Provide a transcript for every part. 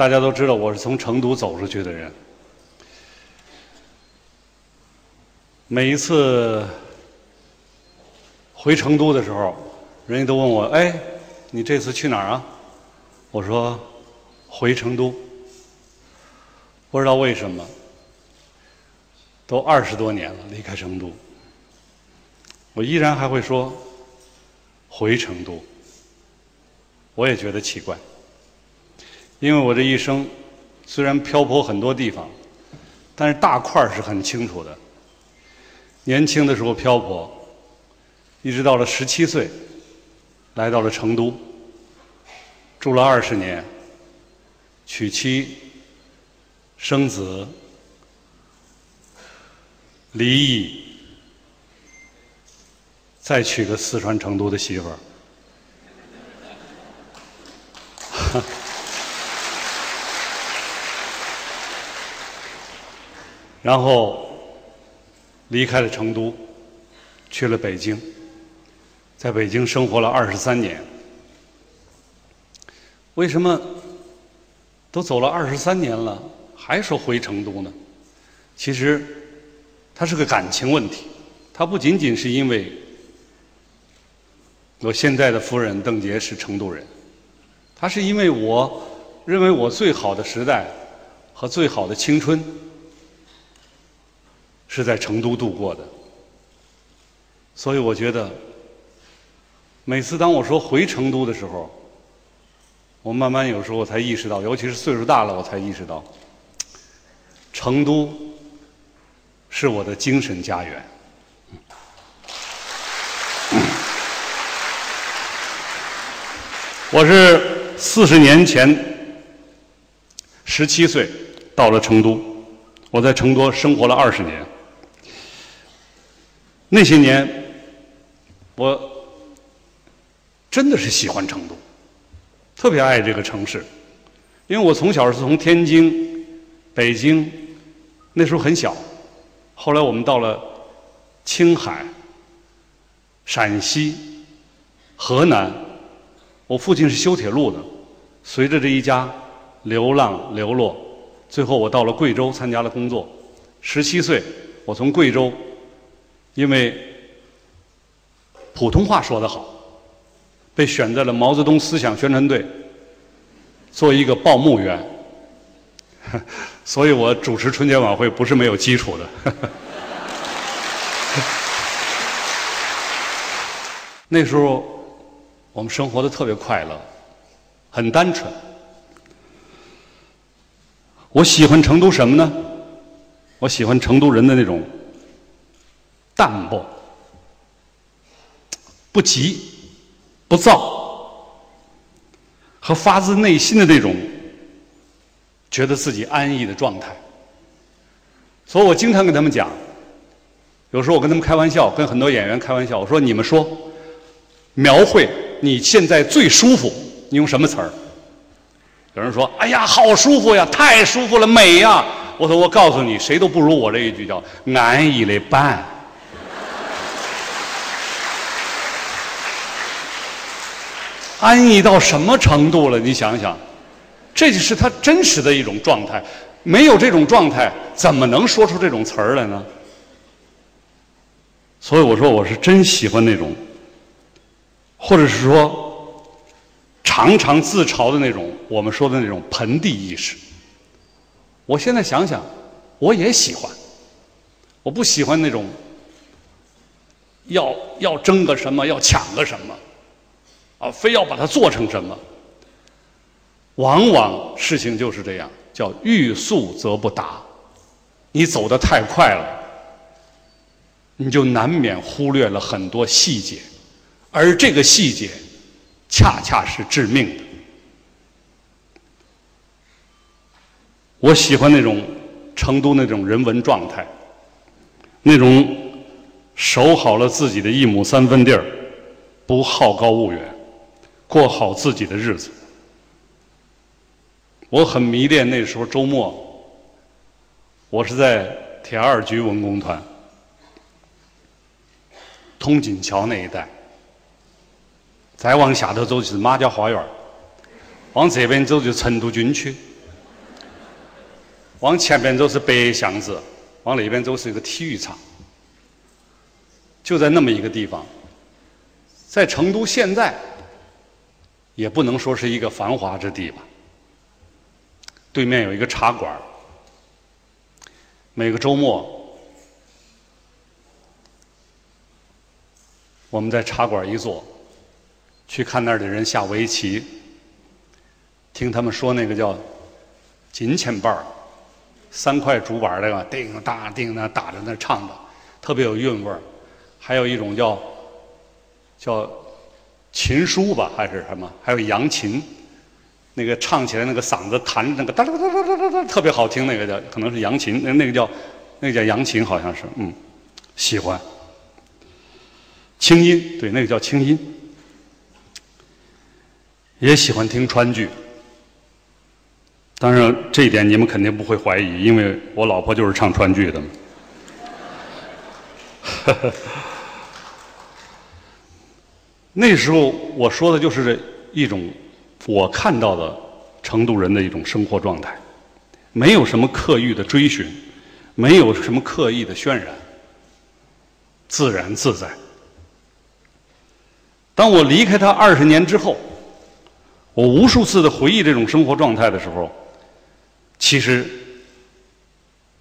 大家都知道我是从成都走出去的人。每一次回成都的时候，人家都问我：“哎，你这次去哪儿啊？”我说：“回成都。”不知道为什么，都二十多年了，离开成都，我依然还会说回成都。我也觉得奇怪，因为我这一生虽然漂泊很多地方，但是大块是很清楚的。年轻的时候漂泊，一直到了十七岁，来到了成都，住了二十年，娶妻生子，离异，再娶个四川成都的媳妇儿。然后离开了成都，去了北京，在北京生活了二十三年。为什么都走了二十三年了，还说回成都呢？其实，它是个感情问题。它不仅仅是因为我现在的夫人邓婕是成都人，它是因为我认为我最好的时代和最好的青春。是在成都度过的，所以我觉得，每次当我说回成都的时候，我慢慢有时候才意识到，尤其是岁数大了，我才意识到，成都是我的精神家园。我是四十年前十七岁到了成都，我在成都生活了二十年。那些年，我真的是喜欢成都，特别爱这个城市，因为我从小是从天津、北京，那时候很小，后来我们到了青海、陕西、河南，我父亲是修铁路的，随着这一家流浪流落，最后我到了贵州参加了工作，十七岁，我从贵州。因为普通话说得好，被选在了毛泽东思想宣传队，做一个报幕员，所以我主持春节晚会不是没有基础的。那时候我们生活的特别快乐，很单纯。我喜欢成都什么呢？我喜欢成都人的那种。淡泊，不急，不躁，和发自内心的那种觉得自己安逸的状态。所以我经常跟他们讲，有时候我跟他们开玩笑，跟很多演员开玩笑，我说：“你们说，描绘你现在最舒服，你用什么词儿？”有人说：“哎呀，好舒服呀，太舒服了，美呀！”我说：“我告诉你，谁都不如我这一句叫安逸的板。”安逸到什么程度了？你想想，这就是他真实的一种状态。没有这种状态，怎么能说出这种词儿来呢？所以我说，我是真喜欢那种，或者是说，常常自嘲的那种，我们说的那种盆地意识。我现在想想，我也喜欢。我不喜欢那种要要争个什么，要抢个什么。啊，非要把它做成什么？往往事情就是这样，叫欲速则不达。你走得太快了，你就难免忽略了很多细节，而这个细节恰恰是致命的。我喜欢那种成都那种人文状态，那种守好了自己的一亩三分地儿，不好高骛远。过好自己的日子，我很迷恋那时候周末，我是在铁二局文工团，通锦桥那一带，再往下头走就是马家花园。往这边走就成都军区，往前边走是北巷子，往那边走是一个体育场。就在那么一个地方，在成都现在也不能说是一个繁华之地吧。对面有一个茶馆每个周末我们在茶馆一坐，去看那儿的人下围棋，听他们说那个叫金钱板儿，三块竹板儿那个叮当叮当打在那唱的，特别有韵味儿。还有一种叫叫琴书吧，还是什么？还有扬琴。那个唱起来那个嗓子弹那个哒哒哒哒哒哒特别好听，那个叫可能是扬琴，那那个叫那个叫扬琴，好像是嗯，喜欢清音，对，那个叫清音，也喜欢听川剧。当然这一点你们肯定不会怀疑，因为我老婆就是唱川剧的。那时候我说的就是这一种。我看到的成都人的一种生活状态，没有什么刻意的追寻，没有什么刻意的渲染，自然自在。当我离开他二十年之后，我无数次的回忆这种生活状态的时候，其实，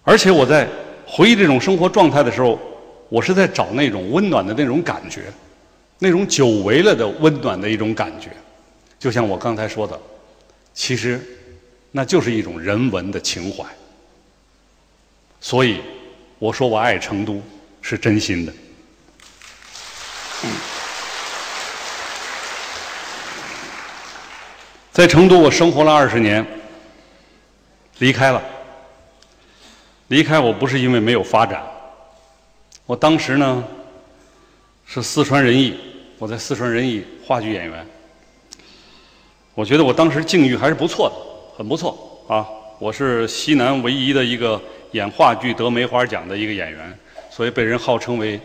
而且我在回忆这种生活状态的时候，我是在找那种温暖的那种感觉，那种久违了的温暖的一种感觉。就像我刚才说的，其实那就是一种人文的情怀。所以我说我爱成都是真心的。在成都我生活了二十年，离开了。离开我不是因为没有发展，我当时呢是四川人艺，我在四川人艺话剧演员。我觉得我当时境遇还是不错的，很不错啊！我是西南唯一的一个演话剧得梅花奖的一个演员，所以被人号称为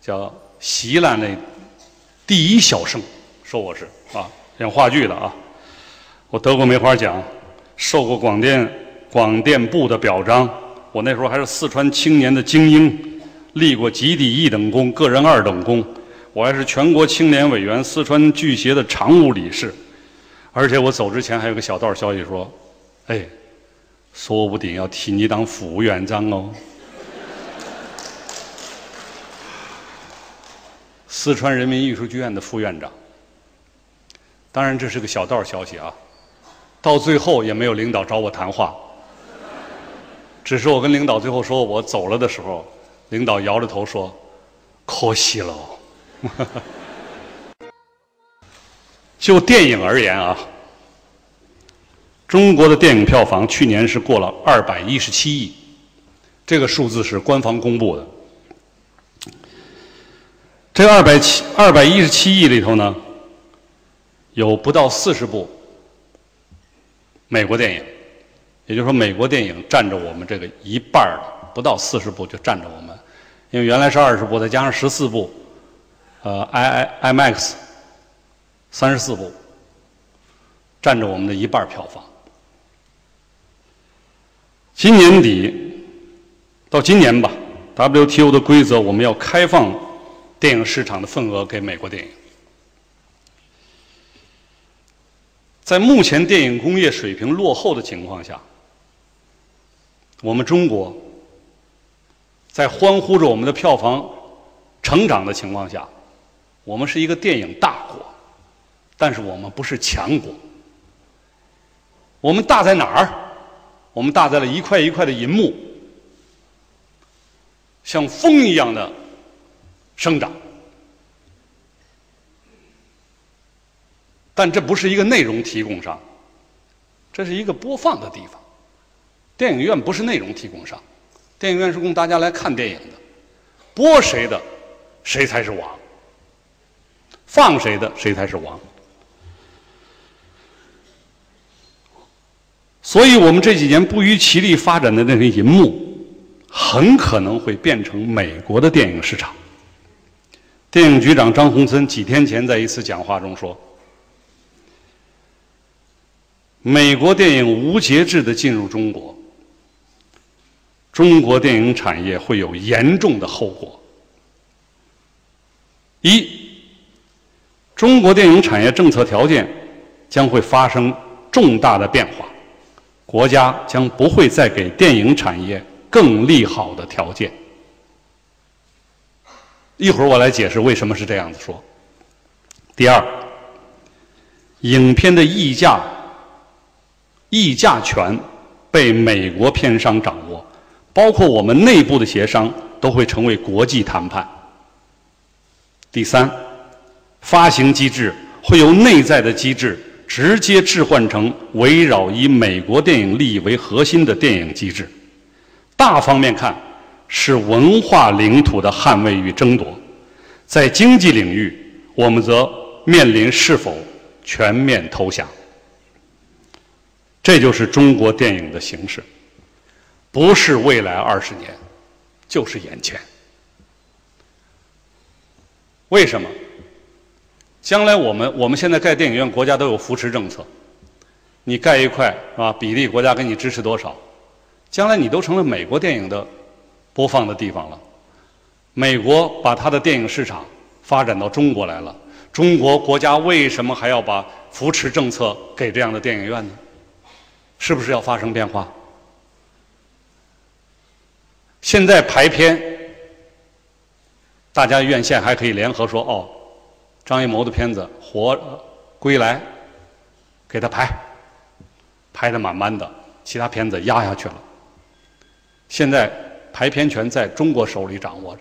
叫西南的第一小生，说我是啊，演话剧的啊。我得过梅花奖，受过广电广电部的表彰。我那时候还是四川青年的精英，立过集体一等功、个人二等功。我还是全国青年委员、四川剧协的常务理事。而且我走之前还有个小道消息说，哎，说不定要替你当副院长哦。四川人民艺术剧院的副院长。当然这是个小道消息啊，到最后也没有领导找我谈话。只是我跟领导最后说我走了的时候，领导摇着头说，可惜了。就电影而言啊，中国的电影票房去年是过了二百一十七亿，这个数字是官方公布的。这二百七二百一十七亿里头呢，有不到四十部美国电影，也就是说，美国电影占着我们这个一半儿，不到四十部就占着我们，因为原来是二十部，再加上十四部，呃 i i max。三十四部，占着我们的一半票房。今年底到今年吧，WTO 的规则我们要开放电影市场的份额给美国电影。在目前电影工业水平落后的情况下，我们中国在欢呼着我们的票房成长的情况下，我们是一个电影大国。但是我们不是强国，我们大在哪儿？我们大在了一块一块的银幕，像风一样的生长。但这不是一个内容提供商，这是一个播放的地方。电影院不是内容提供商，电影院是供大家来看电影的，播谁的，谁才是王；放谁的，谁才是王。所以我们这几年不遗其力发展的那个银幕，很可能会变成美国的电影市场。电影局长张宏森几天前在一次讲话中说：“美国电影无节制的进入中国，中国电影产业会有严重的后果。一，中国电影产业政策条件将会发生重大的变化，国家将不会再给电影产业更利好的条件。一会儿我来解释为什么是这样子说。第二，影片的溢价、溢价权被美国片商掌握，包括我们内部的协商都会成为国际谈判。第三，发行机制会由内在的机制直接置换成围绕以美国电影利益为核心的电影机制。大方面看，是文化领土的捍卫与争夺；在经济领域，我们则面临是否全面投降。这就是中国电影的形势，不是未来二十年，就是眼前。为什么？将来我们我们现在盖电影院，国家都有扶持政策。你盖一块是吧？比例国家给你支持多少？将来你都成了美国电影的播放的地方了。美国把它的电影市场发展到中国来了，中国国家为什么还要把扶持政策给这样的电影院呢？是不是要发生变化？现在排片。大家院线还可以联合说：“哦，张艺谋的片子《活归来》，给他拍，拍的满满的，其他片子压下去了。现在排片权在中国手里掌握着，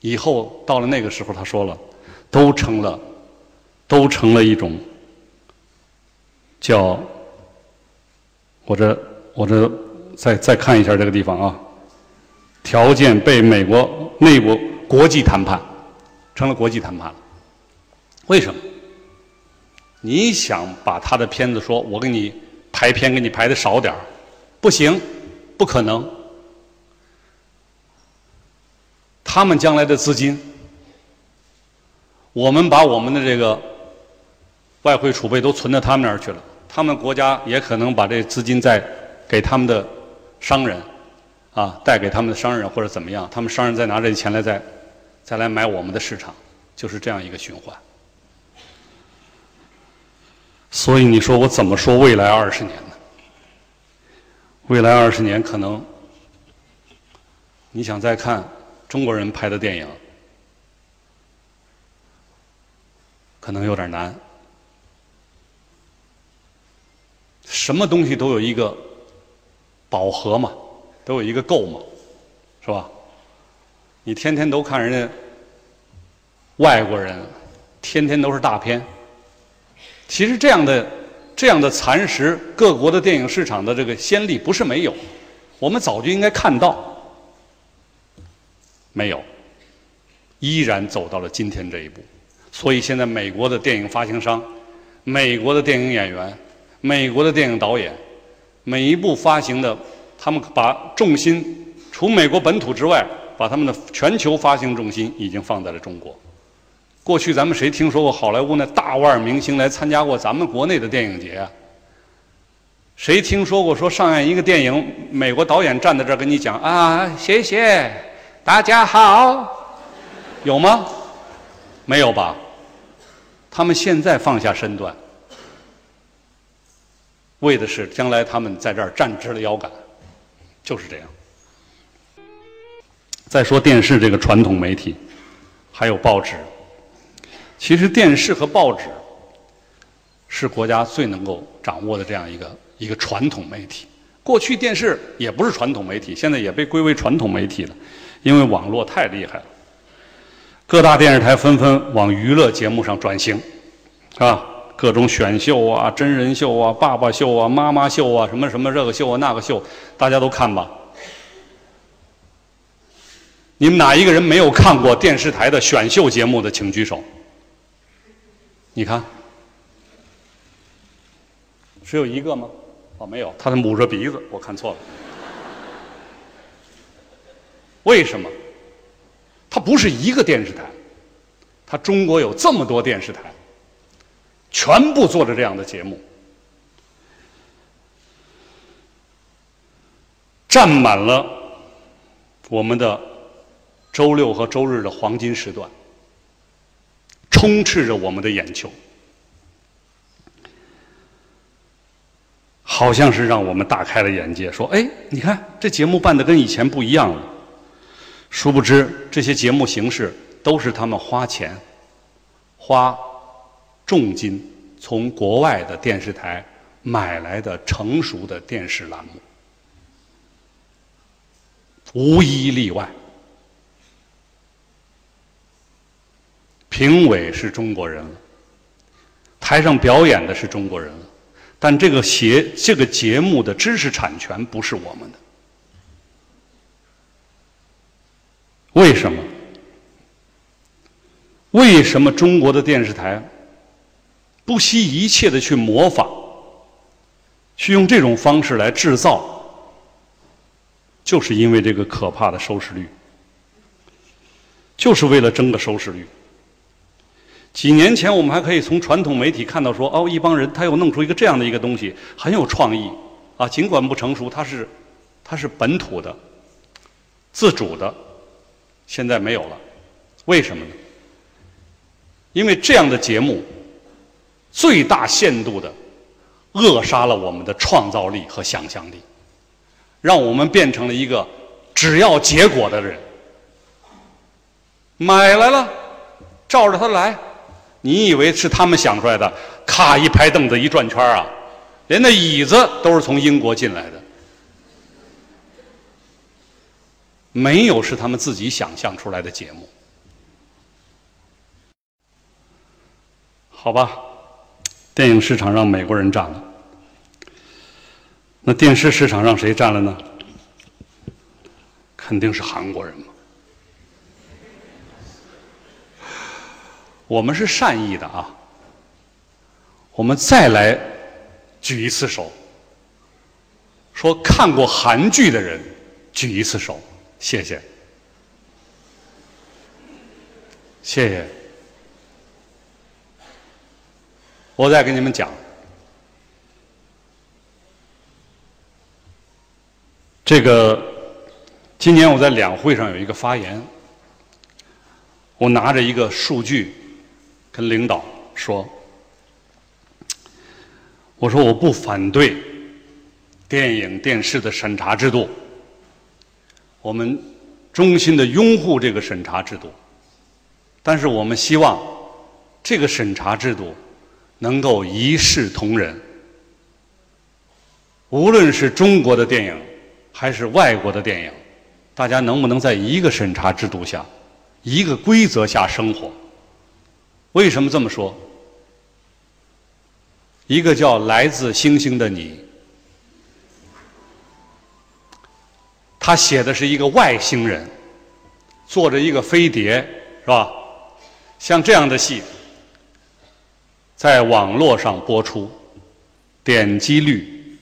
以后到了那个时候，他说了，都成了，都成了一种叫……我这我这再再看一下这个地方啊，条件被美国内部。”国际谈判成了国际谈判了，为什么？你想把他的片子说，我给你排片，给你排的少点儿，不行，不可能。他们将来的资金，我们把我们的这个外汇储备都存到他们那儿去了，他们国家也可能把这资金再给他们的商人，啊，带给他们的商人或者怎么样，他们商人再拿这钱来再。再来买我们的市场，就是这样一个循环。所以你说我怎么说未来二十年呢？未来二十年可能，你想再看中国人拍的电影，可能有点难。什么东西都有一个饱和嘛，都有一个够嘛，是吧？你天天都看人家外国人，天天都是大片。其实这样的这样的蚕食各国的电影市场的这个先例不是没有，我们早就应该看到，没有，依然走到了今天这一步。所以现在美国的电影发行商、美国的电影演员、美国的电影导演，每一部发行的，他们把重心除美国本土之外。把他们的全球发行重心已经放在了中国。过去咱们谁听说过好莱坞那大腕明星来参加过咱们国内的电影节？谁听说过说上演一个电影，美国导演站在这儿跟你讲啊，谢谢大家好，有吗？没有吧？他们现在放下身段，为的是将来他们在这儿站直了腰杆，就是这样。再说电视这个传统媒体，还有报纸。其实电视和报纸是国家最能够掌握的这样一个一个传统媒体。过去电视也不是传统媒体，现在也被归为传统媒体了，因为网络太厉害了。各大电视台纷纷往娱乐节目上转型，啊，各种选秀啊、真人秀啊、爸爸秀啊、妈妈秀啊，什么什么这个秀啊那个秀，大家都看吧。你们哪一个人没有看过电视台的选秀节目的，请举手。你看，只有一个吗？哦，没有，他在捂着鼻子，我看错了。为什么？他不是一个电视台，他中国有这么多电视台，全部做着这样的节目，占满了我们的周六和周日的黄金时段，充斥着我们的眼球，好像是让我们大开了眼界。说：“哎，你看这节目办的跟以前不一样了。”殊不知，这些节目形式都是他们花钱、花重金从国外的电视台买来的成熟的电视栏目，无一例外。评委是中国人了，台上表演的是中国人了，但这个节这个节目的知识产权不是我们的。为什么？为什么中国的电视台不惜一切的去模仿，去用这种方式来制造？就是因为这个可怕的收视率，就是为了争个收视率。几年前，我们还可以从传统媒体看到说，哦，一帮人他又弄出一个这样的一个东西，很有创意啊。尽管不成熟，它是它是本土的、自主的。现在没有了，为什么呢？因为这样的节目最大限度的扼杀了我们的创造力和想象力，让我们变成了一个只要结果的人。买来了，照着它来，你以为是他们想出来的？咔一拍凳子一转圈啊，连那椅子都是从英国进来的。没有是他们自己想象出来的节目，好吧？电影市场让美国人占了，那电视市场让谁占了呢？肯定是韩国人嘛。我们是善意的啊，我们再来举一次手，说看过韩剧的人举一次手。谢谢，谢谢。我再跟你们讲，这个今年我在两会上有一个发言，我拿着一个数据跟领导说，我说我不反对电影电视的审查制度。我们衷心的拥护这个审查制度，但是我们希望这个审查制度能够一视同仁。无论是中国的电影还是外国的电影，大家能不能在一个审查制度下、一个规则下生活？为什么这么说？一个叫《来自星星的你》。他写的是一个外星人，坐着一个飞碟，是吧？像这样的戏，在网络上播出，点击率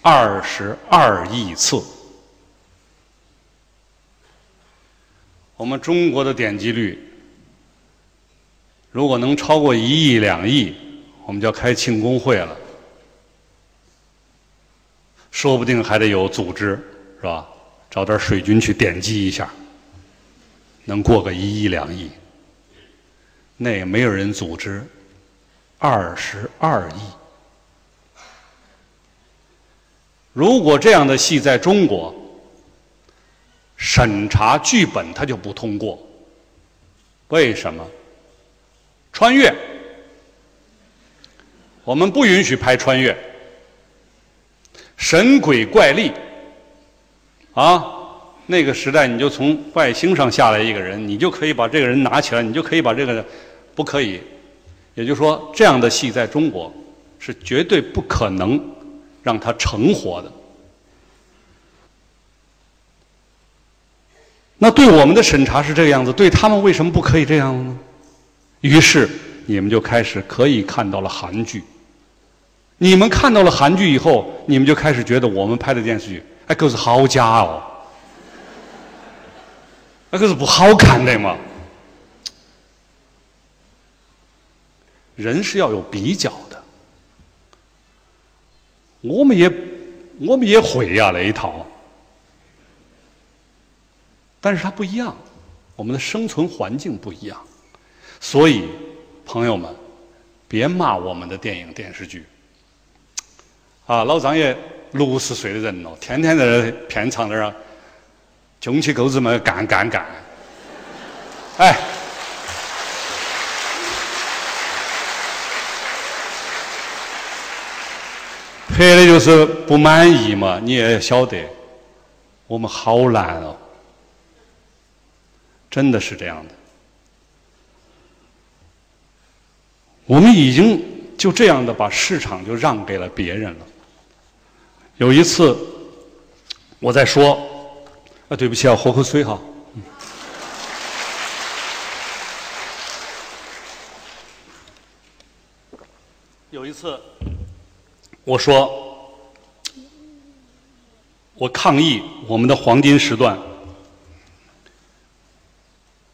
二十二亿次。我们中国的点击率，如果能超过一亿两亿，我们就要开庆功会了。说不定还得有组织，是吧？找点水军去点击一下，能过个一亿两亿，那也没有人组织，二十二亿。如果这样的戏在中国审查剧本，它就不通过。为什么？穿越，我们不允许拍穿越，神鬼怪力。啊，那个时代你就从外星上下来一个人，你就可以把这个人拿起来，你就可以把这个不可以。也就是说，这样的戏在中国是绝对不可能让它成活的。那对我们的审查是这个样子，对他们为什么不可以这样呢？于是你们就开始可以看到了韩剧。你们看到了韩剧以后，你们就开始觉得我们拍的电视剧。那可是好假哦，那可是不好看的嘛。人是要有比较的，我们也我们也会呀那一套。但是它不一样，我们的生存环境不一样，所以朋友们，别骂我们的电影电视剧。啊，老张也六十岁的人了，天天在那片场那儿穷起狗子们干干干，哎。拍的就是不满意嘛，你也晓得，我们好难哦，真的是这样的。我们已经就这样的把市场就让给了别人了。有一次，我在说，啊，对不起啊，喝口水哈。有一次。我说，我抗议我们的黄金时段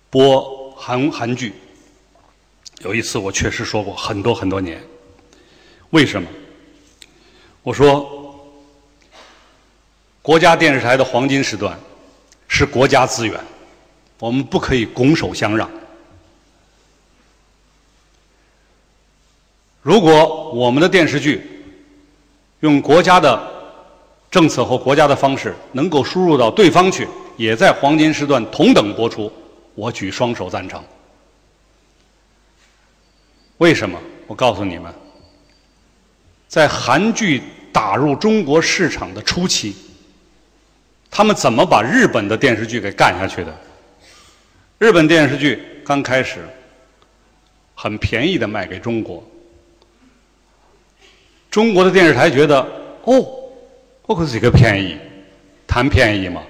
播韩韩剧。有一次我确实说过很多很多年，为什么？我说，国家电视台的黄金时段是国家资源，我们不可以拱手相让。如果我们的电视剧，用国家的政策和国家的方式，能够输入到对方去，也在黄金时段同等播出，我举双手赞成。为什么？我告诉你们，在韩剧打入中国市场的初期，他们怎么把日本的电视剧给干下去的？日本电视剧刚开始很便宜的卖给中国。中国的电视台觉得，哦，我可是一个便宜，谈便宜嘛，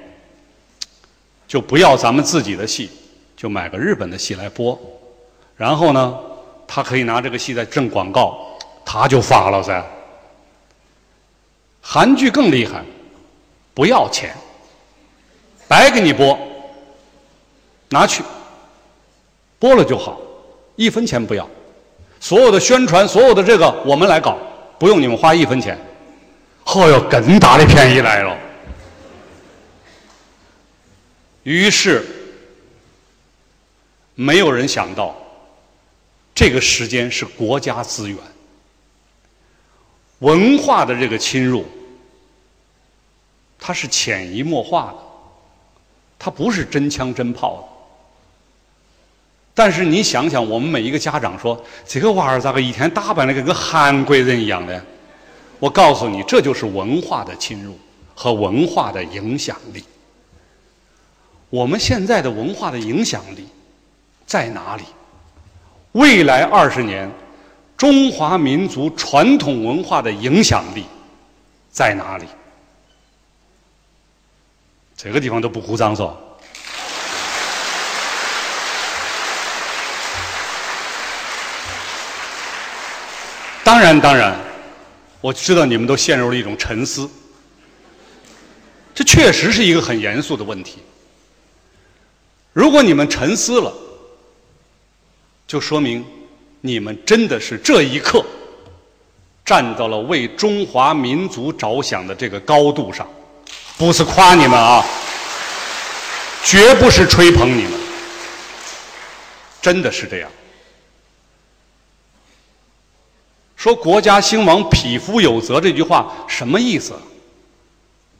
就不要咱们自己的戏，就买个日本的戏来播，然后呢，他可以拿这个戏在挣广告，他就发了噻。韩剧更厉害，不要钱，白给你播，拿去，播了就好，一分钱不要，所有的宣传，所有的这个我们来搞。不用你们花一分钱，哦哟，更大的便宜来了。于是，没有人想到，这个时间是国家资源，文化的这个侵入，它是潜移默化的，它不是真枪真炮的。但是你想想，我们每一个家长说：“这个娃儿咋个一天打扮的跟个韩国人一样的？”我告诉你，这就是文化的侵入和文化的影响力。我们现在的文化的影响力在哪里？未来二十年，中华民族传统文化的影响力在哪里？这个地方都不鼓掌说。当然，当然，我知道你们都陷入了一种沉思。这确实是一个很严肃的问题。如果你们沉思了，就说明你们真的是这一刻站到了为中华民族着想的这个高度上，不是夸你们啊，绝不是吹捧你们，真的是这样。说国家兴亡，匹夫有责这句话什么意思？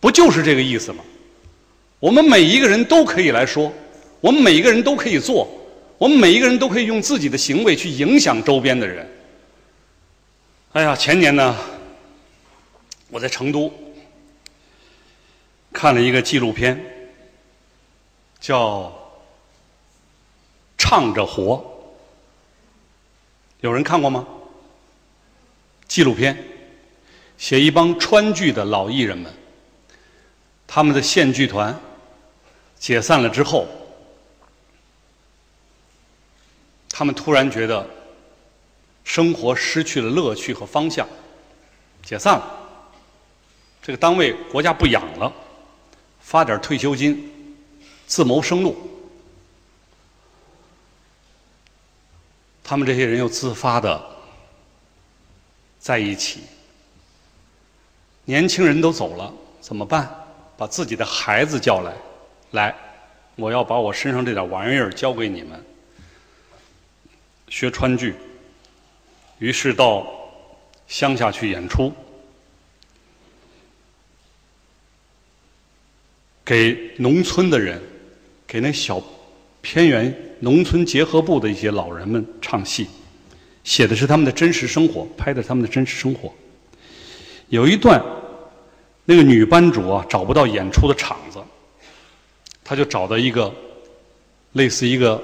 不就是这个意思吗？我们每一个人都可以来说，我们每一个人都可以做，我们每一个人都可以用自己的行为去影响周边的人。哎呀，前年呢，我在成都看了一个纪录片，叫《唱着活》，有人看过吗？纪录片写一帮川剧的老艺人们，他们的县剧团解散了之后，他们突然觉得生活失去了乐趣和方向，解散了。这个单位国家不养了，发点退休金，自谋生路。他们这些人又自发的。在一起，年轻人都走了，怎么办？把自己的孩子叫来，来，我要把我身上这点玩意儿交给你们，学川剧。于是到乡下去演出，给农村的人，给那小偏远农村结合部的一些老人们唱戏，写的是他们的真实生活，拍的是他们的真实生活。有一段，那个女班主啊找不到演出的场子，她就找到一个类似一个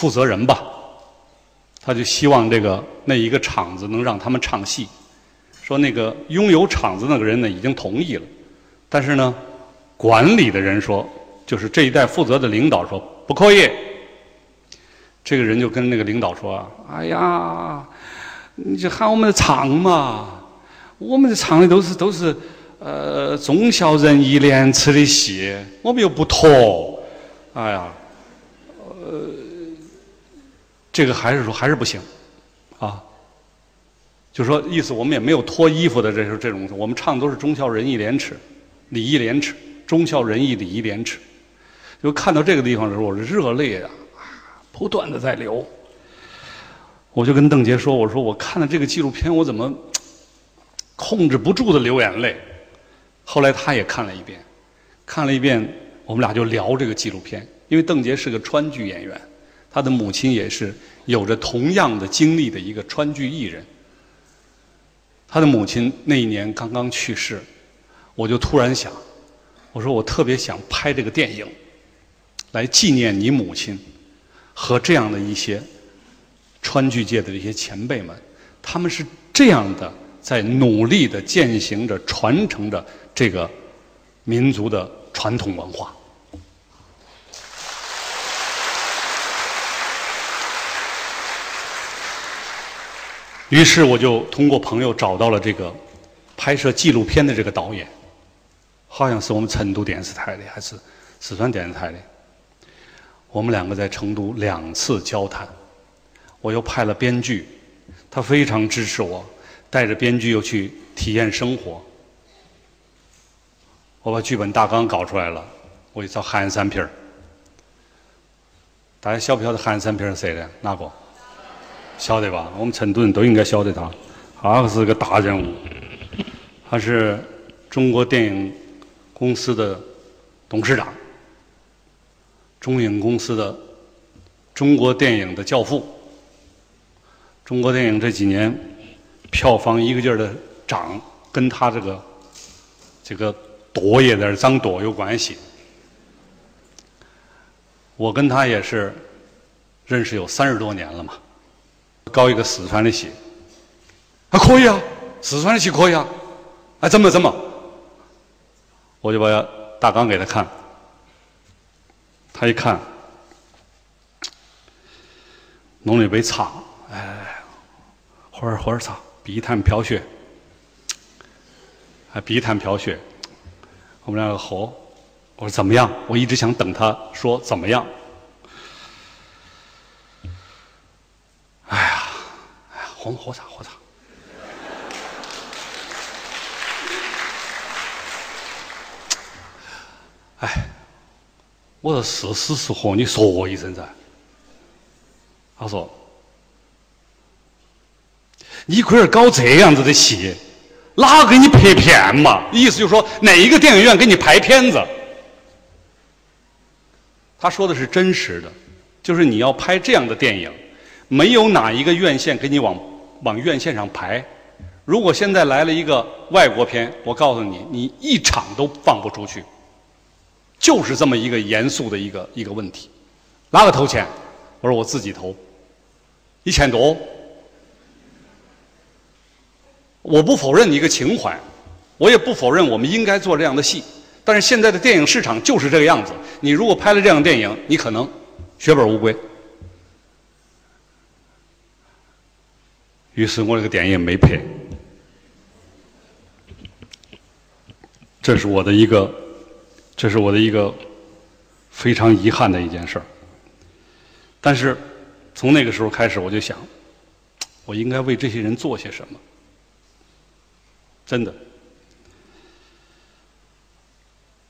负责人吧。他就希望这个那一个场子能让他们唱戏，说那个拥有场子那个人呢已经同意了，但是呢，管理的人说，就是这一代负责的领导说不可以。这个人就跟那个领导说：“哎呀，你就喊我们唱嘛，我们唱的都是都是呃忠孝仁义廉耻的戏，我们又不脱，哎呀，呃。”这个还是说还是不行，啊，就说意思我们也没有脱衣服的这是这种，我们唱的都是忠孝仁义廉耻，礼义廉耻，忠孝仁义礼义廉耻。就看到这个地方的时候，我热泪啊，不断的在流。我就跟邓杰说：“我说我看了这个纪录片，我怎么控制不住的流眼泪？”后来他也看了一遍，看了一遍，我们俩就聊这个纪录片，因为邓杰是个川剧演员。他的母亲也是有着同样的经历的一个川剧艺人。他的母亲那一年刚刚去世，我就突然想，我说我特别想拍这个电影，来纪念你母亲和这样的一些川剧界的这些前辈们，他们是这样的在努力的践行着、传承着这个民族的传统文化。于是我就通过朋友找到了这个拍摄纪录片的这个导演，好像是我们成都电视台的，还是四川电视台的。我们两个在成都两次交谈，我又派了编剧，他非常支持我，带着编剧又去体验生活。我把剧本大纲搞出来了，我就找韩三平儿。大家晓不晓得韩三平是谁的？哪个？晓得吧？我们成都人都应该晓得他，他是个大人物，他是中国电影公司的董事长，中影公司的中国电影的教父。中国电影这几年票房一个劲儿的涨，跟他这个这个舵也在这涨舵有关系。我跟他也是认识有三十多年了嘛。搞一个四川的戏，还可以啊，四川的戏可以啊，哎，怎么怎么？我就把大纲给他看，他一看，弄了一杯茶，哎，喝点喝点茶，碧潭飘雪，还碧潭飘雪，我们两个喝，我说怎么样？我一直想等他说怎么样。喝喝茶，喝茶。哎，我说是死是活，你说一声噻。他说：“你龟儿搞这样子的戏，哪给你拍片嘛？意思就是说，哪一个电影院给你拍片子？”他说的是真实的，就是你要拍这样的电影，没有哪一个院线给你往。往院线上排，如果现在来了一个外国片，我告诉你，你一场都放不出去，就是这么一个严肃的一个一个问题。哪个投钱？我说我自己投，一千多。我不否认你一个情怀，我也不否认我们应该做这样的戏，但是现在的电影市场就是这个样子。你如果拍了这样的电影，你可能血本无归。于是我那个电影没拍，这是我的一个，这是我的一个非常遗憾的一件事儿。但是从那个时候开始，我就想，我应该为这些人做些什么。真的，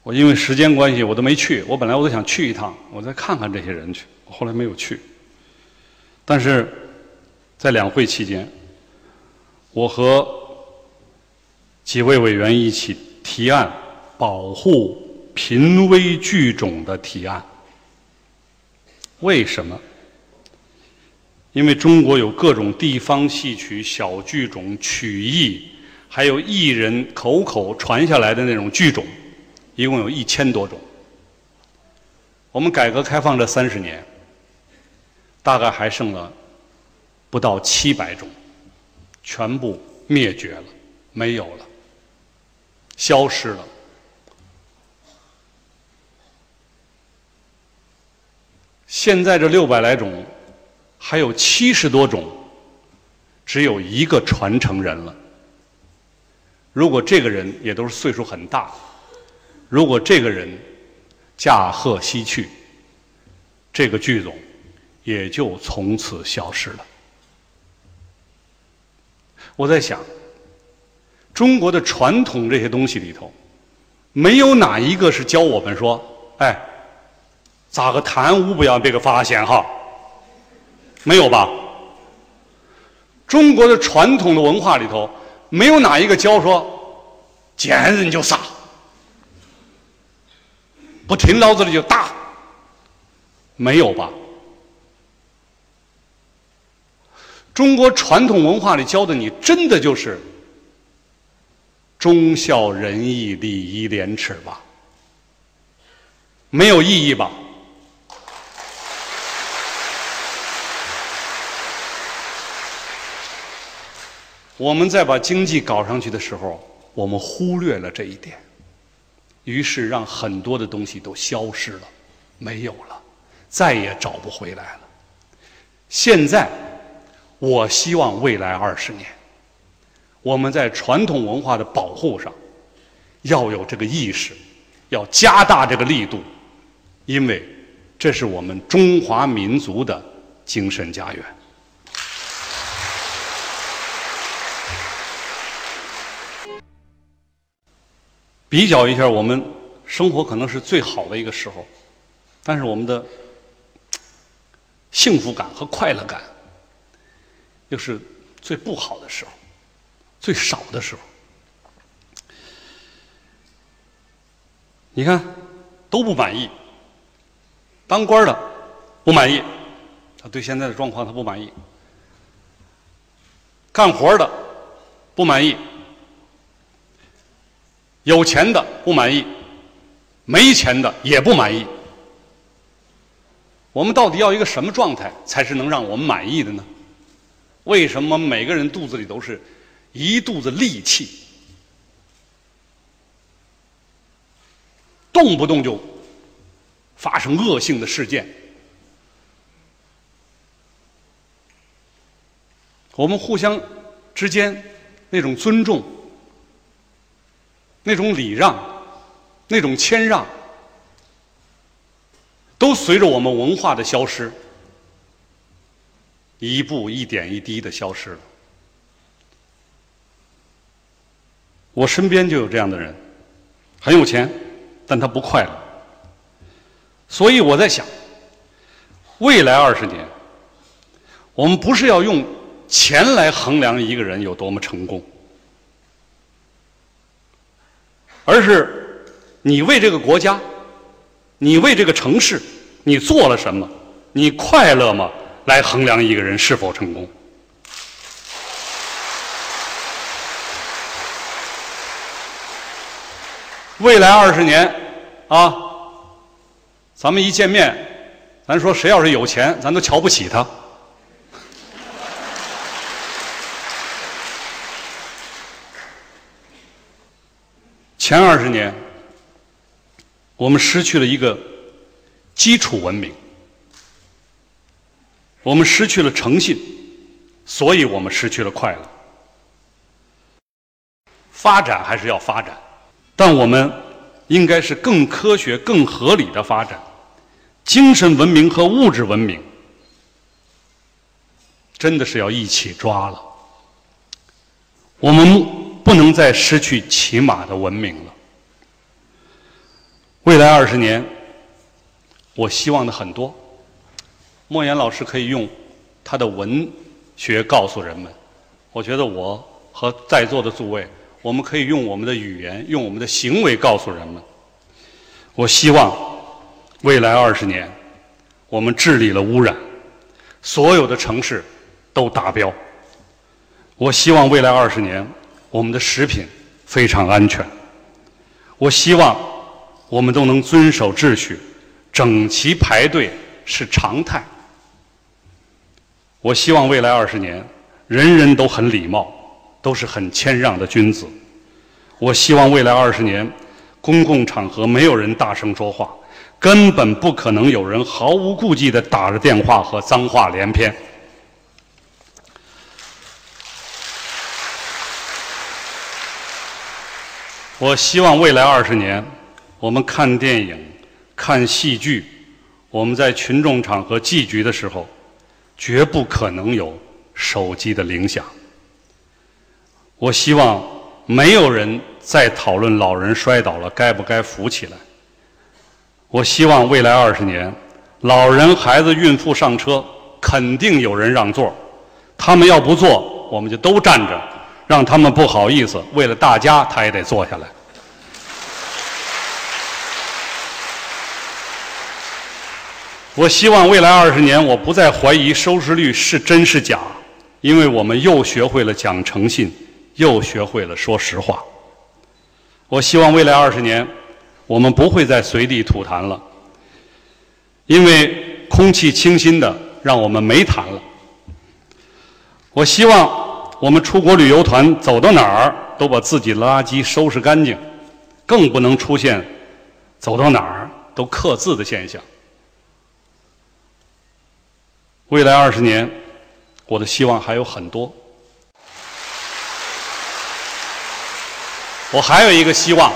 我因为时间关系，我都没去。我本来我都想去一趟，我再看看这些人去。我后来没有去。但是在两会期间，我和几位委员一起提案保护濒危剧种的提案。为什么？因为中国有各种地方戏曲、小剧种、曲艺，还有艺人口口传下来的那种剧种。一共有一千多种。我们改革开放这三十年，大概还剩了不到七百种，全部灭绝了，没有了，消失了。现在这六百来种，还有七十多种，只有一个传承人了。如果这个人也都是岁数很大。如果这个人驾鹤西去，这个剧种也就从此消失了。我在想，中国的传统这些东西里头，没有哪一个是教我们说：“哎，咋个贪污不要被个发现哈？”没有吧？中国的传统的文化里头，没有哪一个教说：“见人就杀。”不听老子的就打，没有吧？中国传统文化里教的你，真的就是忠孝仁义礼义廉耻吧？没有意义吧？我们在把经济搞上去的时候，我们忽略了这一点。于是让很多的东西都消失了，没有了，再也找不回来了。现在，我希望未来二十年，我们在传统文化的保护上要有这个意识，要加大这个力度，因为这是我们中华民族的精神家园。比较一下，我们生活可能是最好的一个时候，但是我们的幸福感和快乐感又是最不好的时候，最少的时候。你看，都不满意，当官的不满意，他对现在的状况他不满意；干活的不满意。有钱的不满意，没钱的也不满意。我们到底要一个什么状态才是能让我们满意的呢？为什么每个人肚子里都是一肚子戾气，动不动就发生恶性的事件？我们互相之间那种尊重。那种礼让，那种谦让，都随着我们文化的消失，一步一点一滴的消失了。我身边就有这样的人，很有钱，但他不快乐。所以我在想，未来二十年，我们不是要用钱来衡量一个人有多么成功。而是你为这个国家，你为这个城市，你做了什么？你快乐吗？来衡量一个人是否成功。未来二十年啊，咱们一见面，咱说谁要是有钱，咱都瞧不起他。前二十年，我们失去了一个基础文明，我们失去了诚信，所以我们失去了快乐。发展还是要发展，但我们应该是更科学、更合理的发展。精神文明和物质文明，真的是要一起抓了。我们。不能再失去起码的文明了。未来二十年，我希望的很多。莫言老师可以用他的文学告诉人们，我觉得我和在座的诸位，我们可以用我们的语言、用我们的行为告诉人们。我希望未来二十年，我们治理了污染，所有的城市都达标。我希望未来二十年，我们的食品非常安全。我希望我们都能遵守秩序，整齐排队是常态。我希望未来二十年，人人都很礼貌，都是很谦让的君子。我希望未来二十年，公共场合没有人大声说话，根本不可能有人毫无顾忌地打着电话和脏话连篇。我希望未来二十年，我们看电影、看戏剧，我们在群众场合聚局的时候。绝不可能有手机的铃响。我希望没有人再讨论老人摔倒了该不该扶起来。我希望未来二十年，老人、孩子、孕妇上车肯定有人让座，他们要不坐，我们就都站着，让他们不好意思。为了大家，他也得坐下来。我希望未来二十年，我不再怀疑收视率是真是假，因为我们又学会了讲诚信，又学会了说实话。我希望未来二十年，我们不会再随地吐痰了，因为空气清新的让我们没痰了。我希望我们出国旅游团走到哪儿都把自己的垃圾收拾干净，更不能出现走到哪儿都刻字的现象。未来二十年，我的希望还有很多。我还有一个希望，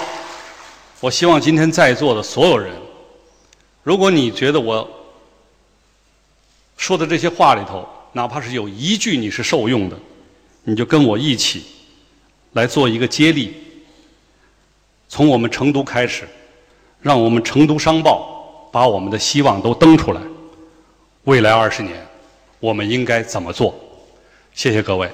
我希望今天在座的所有人，如果你觉得我说的这些话里头，哪怕是有一句你是受用的，你就跟我一起来做一个接力，从我们成都开始，让我们成都商报把我们的希望都登出来。未来二十年，我们应该怎么做？谢谢各位。